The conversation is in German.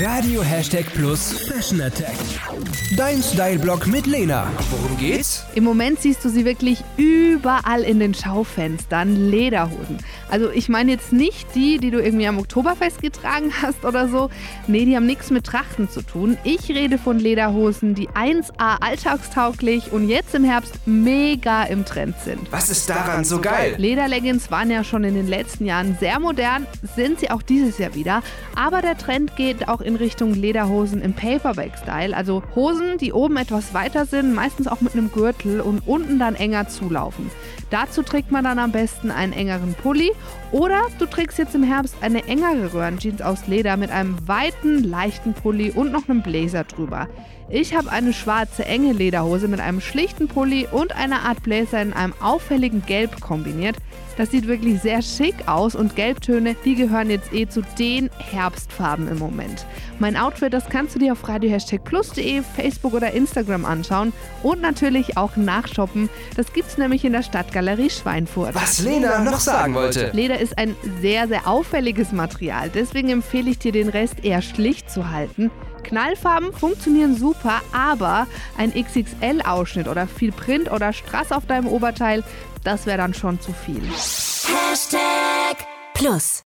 Radio Hashtag Plus Fashion Attack. Dein Style-Blog mit Lena. Worum geht's? Im Moment siehst du sie wirklich überall in den Schaufenstern, Lederhosen. Also ich meine jetzt nicht die, die du irgendwie am Oktoberfest getragen hast oder so. Nee, die haben nichts mit Trachten zu tun. Ich rede von Lederhosen, die 1A alltagstauglich und jetzt im Herbst mega im Trend sind. Was ist daran so geil? Lederleggings waren ja schon in den letzten Jahren sehr modern, sind sie auch dieses Jahr wieder. Aber der Trend geht auch in Richtung Lederhosen im Paperback-Style. Also Hosen, die oben etwas weiter sind, meistens auch mit einem Gürtel und unten dann enger zulaufen. Dazu trägt man dann am besten einen engeren Pulli oder du trägst jetzt im Herbst eine engere Röhrenjeans aus Leder mit einem weiten, leichten Pulli und noch einem Blazer drüber. Ich habe eine schwarze enge Lederhose mit einem schlichten Pulli und einer Art Blazer in einem auffälligen Gelb kombiniert. Das sieht wirklich sehr schick aus und Gelbtöne, die gehören jetzt eh zu den Herbstfarben im Moment. Mein Outfit, das kannst du dir auf radio-plus.de, Facebook oder Instagram anschauen und natürlich auch nachshoppen. Das gibt's nämlich in der Stadtgalerie Schweinfurt. Was Lena noch sagen wollte. Leder ist ein sehr, sehr auffälliges Material. Deswegen empfehle ich dir, den Rest eher schlicht zu halten. Knallfarben funktionieren super, aber ein XXL-Ausschnitt oder viel Print oder Strass auf deinem Oberteil, das wäre dann schon zu viel. Hashtag Plus.